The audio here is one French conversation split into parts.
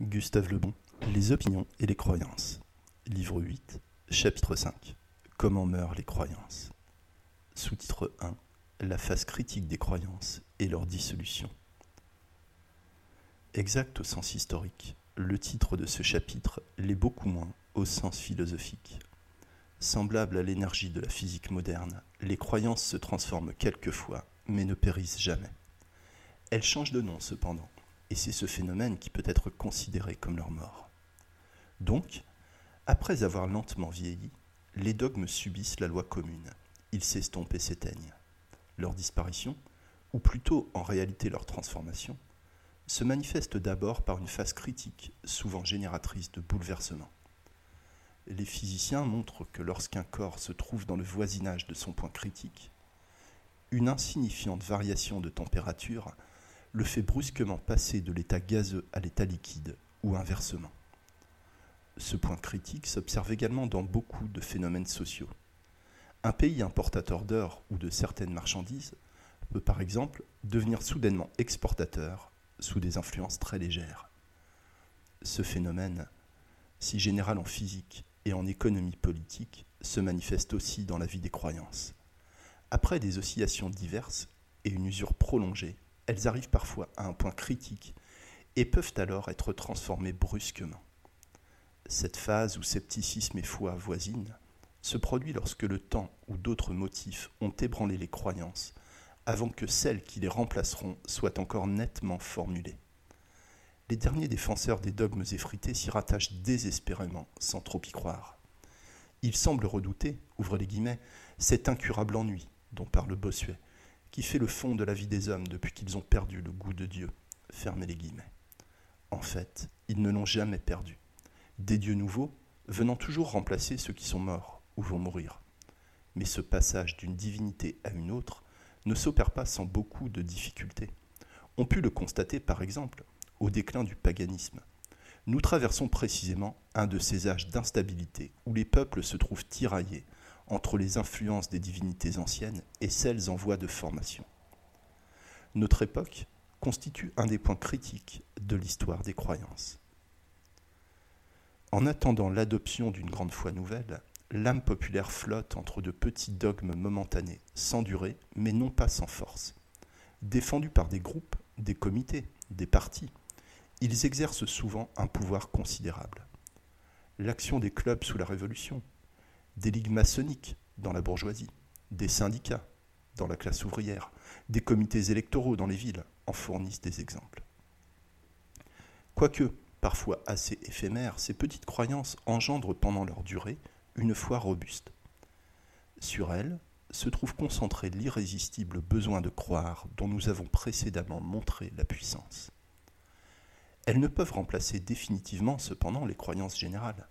Gustave Lebon, Les opinions et les croyances. Livre 8, chapitre 5. Comment meurent les croyances. Sous-titre 1. La phase critique des croyances et leur dissolution. Exact au sens historique, le titre de ce chapitre l'est beaucoup moins au sens philosophique. Semblable à l'énergie de la physique moderne, les croyances se transforment quelquefois, mais ne périssent jamais. Elles changent de nom cependant, et c'est ce phénomène qui peut être considéré comme leur mort. Donc, après avoir lentement vieilli, les dogmes subissent la loi commune. Ils s'estompent et s'éteignent. Leur disparition, ou plutôt en réalité leur transformation, se manifeste d'abord par une phase critique, souvent génératrice de bouleversements. Les physiciens montrent que lorsqu'un corps se trouve dans le voisinage de son point critique, une insignifiante variation de température le fait brusquement passer de l'état gazeux à l'état liquide, ou inversement. Ce point critique s'observe également dans beaucoup de phénomènes sociaux. Un pays importateur d'or ou de certaines marchandises peut par exemple devenir soudainement exportateur sous des influences très légères. Ce phénomène, si général en physique et en économie politique, se manifeste aussi dans la vie des croyances. Après des oscillations diverses et une usure prolongée, elles arrivent parfois à un point critique et peuvent alors être transformées brusquement. Cette phase où scepticisme et foi voisinent se produit lorsque le temps ou d'autres motifs ont ébranlé les croyances avant que celles qui les remplaceront soient encore nettement formulées. Les derniers défenseurs des dogmes effrités s'y rattachent désespérément sans trop y croire. Ils semblent redouter, ouvrez les guillemets, cet incurable ennui dont parle Bossuet, qui fait le fond de la vie des hommes depuis qu'ils ont perdu le goût de Dieu. Fermez les guillemets. En fait, ils ne l'ont jamais perdu. Des dieux nouveaux venant toujours remplacer ceux qui sont morts ou vont mourir. Mais ce passage d'une divinité à une autre ne s'opère pas sans beaucoup de difficultés. On put le constater par exemple au déclin du paganisme. Nous traversons précisément un de ces âges d'instabilité où les peuples se trouvent tiraillés entre les influences des divinités anciennes et celles en voie de formation. Notre époque constitue un des points critiques de l'histoire des croyances. En attendant l'adoption d'une grande foi nouvelle, l'âme populaire flotte entre de petits dogmes momentanés, sans durée, mais non pas sans force. Défendus par des groupes, des comités, des partis, ils exercent souvent un pouvoir considérable. L'action des clubs sous la Révolution, des ligues maçonniques dans la bourgeoisie, des syndicats dans la classe ouvrière, des comités électoraux dans les villes en fournissent des exemples. Quoique parfois assez éphémères, ces petites croyances engendrent pendant leur durée une foi robuste. Sur elles se trouve concentré l'irrésistible besoin de croire dont nous avons précédemment montré la puissance. Elles ne peuvent remplacer définitivement cependant les croyances générales.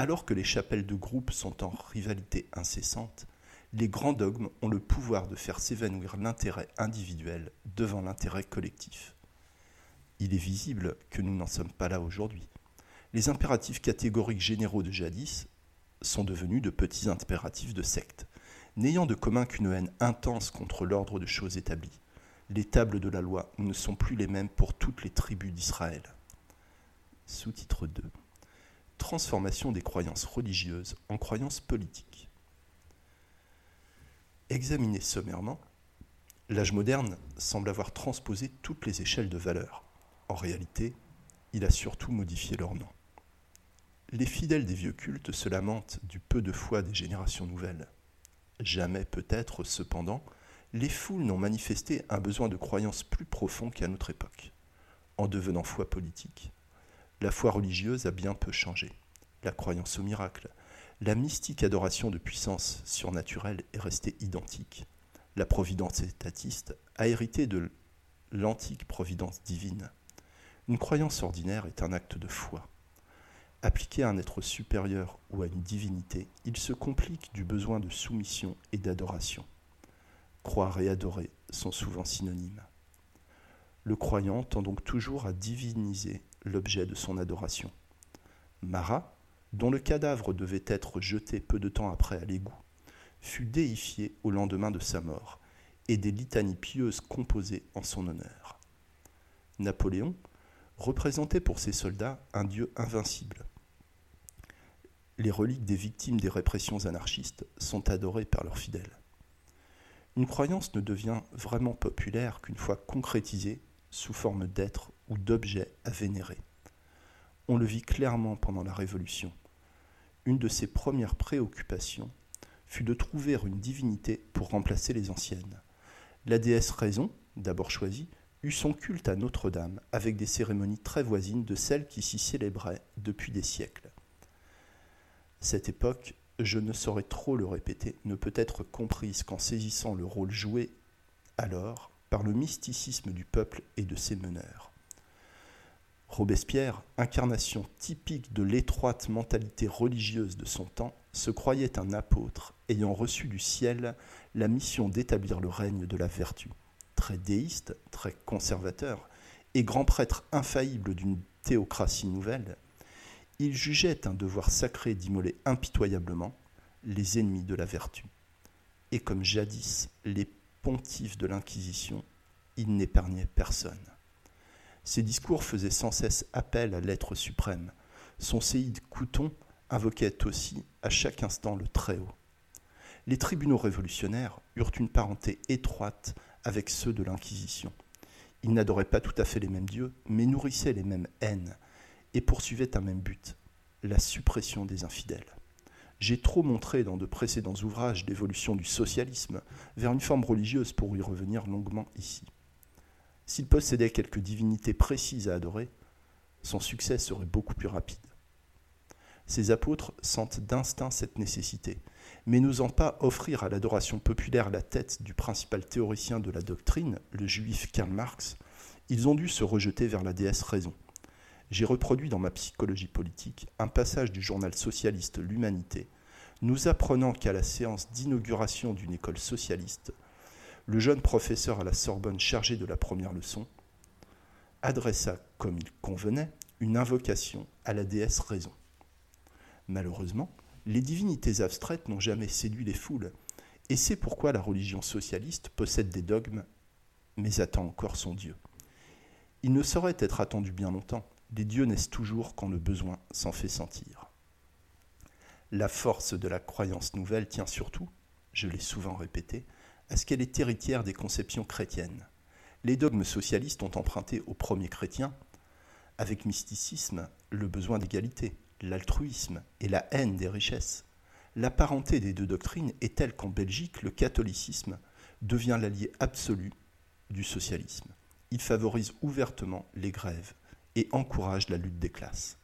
Alors que les chapelles de groupe sont en rivalité incessante, les grands dogmes ont le pouvoir de faire s'évanouir l'intérêt individuel devant l'intérêt collectif. Il est visible que nous n'en sommes pas là aujourd'hui. Les impératifs catégoriques généraux de jadis sont devenus de petits impératifs de secte, n'ayant de commun qu'une haine intense contre l'ordre de choses établies. Les tables de la loi ne sont plus les mêmes pour toutes les tribus d'Israël. Sous-titre 2 transformation des croyances religieuses en croyances politiques. Examiné sommairement, l'âge moderne semble avoir transposé toutes les échelles de valeur. En réalité, il a surtout modifié leur nom. Les fidèles des vieux cultes se lamentent du peu de foi des générations nouvelles. Jamais peut-être, cependant, les foules n'ont manifesté un besoin de croyance plus profond qu'à notre époque. En devenant foi politique, la foi religieuse a bien peu changé. La croyance au miracle, la mystique adoration de puissance surnaturelle est restée identique. La providence étatiste a hérité de l'antique providence divine. Une croyance ordinaire est un acte de foi. Appliqué à un être supérieur ou à une divinité, il se complique du besoin de soumission et d'adoration. Croire et adorer sont souvent synonymes. Le croyant tend donc toujours à diviniser l'objet de son adoration. Marat, dont le cadavre devait être jeté peu de temps après à l'égout, fut déifié au lendemain de sa mort, et des litanies pieuses composées en son honneur. Napoléon, représentait pour ces soldats un Dieu invincible. Les reliques des victimes des répressions anarchistes sont adorées par leurs fidèles. Une croyance ne devient vraiment populaire qu'une fois concrétisée sous forme d'êtres ou d'objets à vénérer. On le vit clairement pendant la Révolution. Une de ses premières préoccupations fut de trouver une divinité pour remplacer les anciennes. La déesse Raison, d'abord choisie, eut son culte à Notre-Dame, avec des cérémonies très voisines de celles qui s'y célébraient depuis des siècles. Cette époque, je ne saurais trop le répéter, ne peut être comprise qu'en saisissant le rôle joué alors par le mysticisme du peuple et de ses meneurs. Robespierre, incarnation typique de l'étroite mentalité religieuse de son temps, se croyait un apôtre ayant reçu du ciel la mission d'établir le règne de la vertu. Très déiste, très conservateur, et grand prêtre infaillible d'une théocratie nouvelle, il jugeait un devoir sacré d'immoler impitoyablement les ennemis de la vertu. Et comme jadis les pontifes de l'Inquisition, il n'épargnait personne. Ses discours faisaient sans cesse appel à l'être suprême. Son séide Couton invoquait aussi à chaque instant le Très-Haut. Les tribunaux révolutionnaires eurent une parenté étroite avec ceux de l'Inquisition. Ils n'adoraient pas tout à fait les mêmes dieux, mais nourrissaient les mêmes haines et poursuivaient un même but, la suppression des infidèles. J'ai trop montré dans de précédents ouvrages l'évolution du socialisme vers une forme religieuse pour y revenir longuement ici. S'il possédait quelques divinités précises à adorer, son succès serait beaucoup plus rapide. Ces apôtres sentent d'instinct cette nécessité, mais n'osant pas offrir à l'adoration populaire la tête du principal théoricien de la doctrine, le juif Karl Marx, ils ont dû se rejeter vers la déesse raison. J'ai reproduit dans ma psychologie politique un passage du journal socialiste L'Humanité, nous apprenant qu'à la séance d'inauguration d'une école socialiste, le jeune professeur à la Sorbonne chargé de la première leçon adressa, comme il convenait, une invocation à la déesse raison. Malheureusement, les divinités abstraites n'ont jamais séduit les foules, et c'est pourquoi la religion socialiste possède des dogmes, mais attend encore son Dieu. Il ne saurait être attendu bien longtemps, les dieux naissent toujours quand le besoin s'en fait sentir. La force de la croyance nouvelle tient surtout, je l'ai souvent répété, à ce qu'elle est héritière des conceptions chrétiennes. Les dogmes socialistes ont emprunté aux premiers chrétiens, avec mysticisme, le besoin d'égalité, l'altruisme et la haine des richesses. La parenté des deux doctrines est telle qu'en Belgique, le catholicisme devient l'allié absolu du socialisme. Il favorise ouvertement les grèves et encourage la lutte des classes.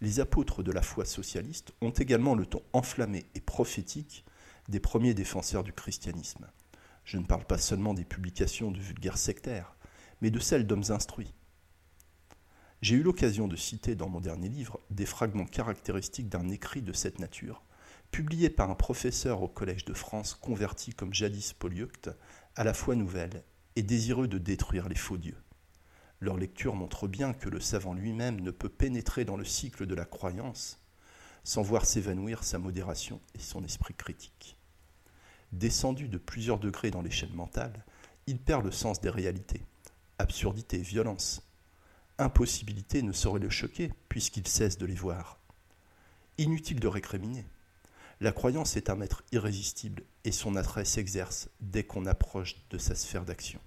Les apôtres de la foi socialiste ont également le ton enflammé et prophétique des premiers défenseurs du christianisme. Je ne parle pas seulement des publications de vulgaires sectaires, mais de celles d'hommes instruits. J'ai eu l'occasion de citer dans mon dernier livre des fragments caractéristiques d'un écrit de cette nature, publié par un professeur au Collège de France converti comme jadis Polyeucte à la foi nouvelle et désireux de détruire les faux dieux. Leur lecture montre bien que le savant lui-même ne peut pénétrer dans le cycle de la croyance sans voir s'évanouir sa modération et son esprit critique. Descendu de plusieurs degrés dans l'échelle mentale, il perd le sens des réalités. Absurdité, violence, impossibilité ne saurait le choquer puisqu'il cesse de les voir. Inutile de récriminer. La croyance est un maître irrésistible et son attrait s'exerce dès qu'on approche de sa sphère d'action.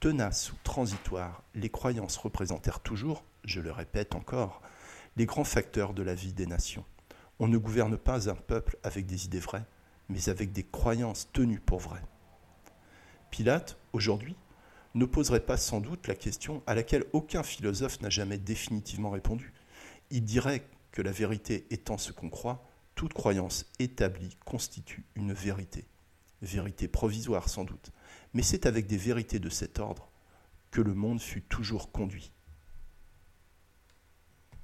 Tenaces ou transitoires, les croyances représentèrent toujours, je le répète encore, les grands facteurs de la vie des nations. On ne gouverne pas un peuple avec des idées vraies, mais avec des croyances tenues pour vraies. Pilate, aujourd'hui, ne poserait pas sans doute la question à laquelle aucun philosophe n'a jamais définitivement répondu. Il dirait que la vérité étant ce qu'on croit, toute croyance établie constitue une vérité. Vérité provisoire sans doute, mais c'est avec des vérités de cet ordre que le monde fut toujours conduit.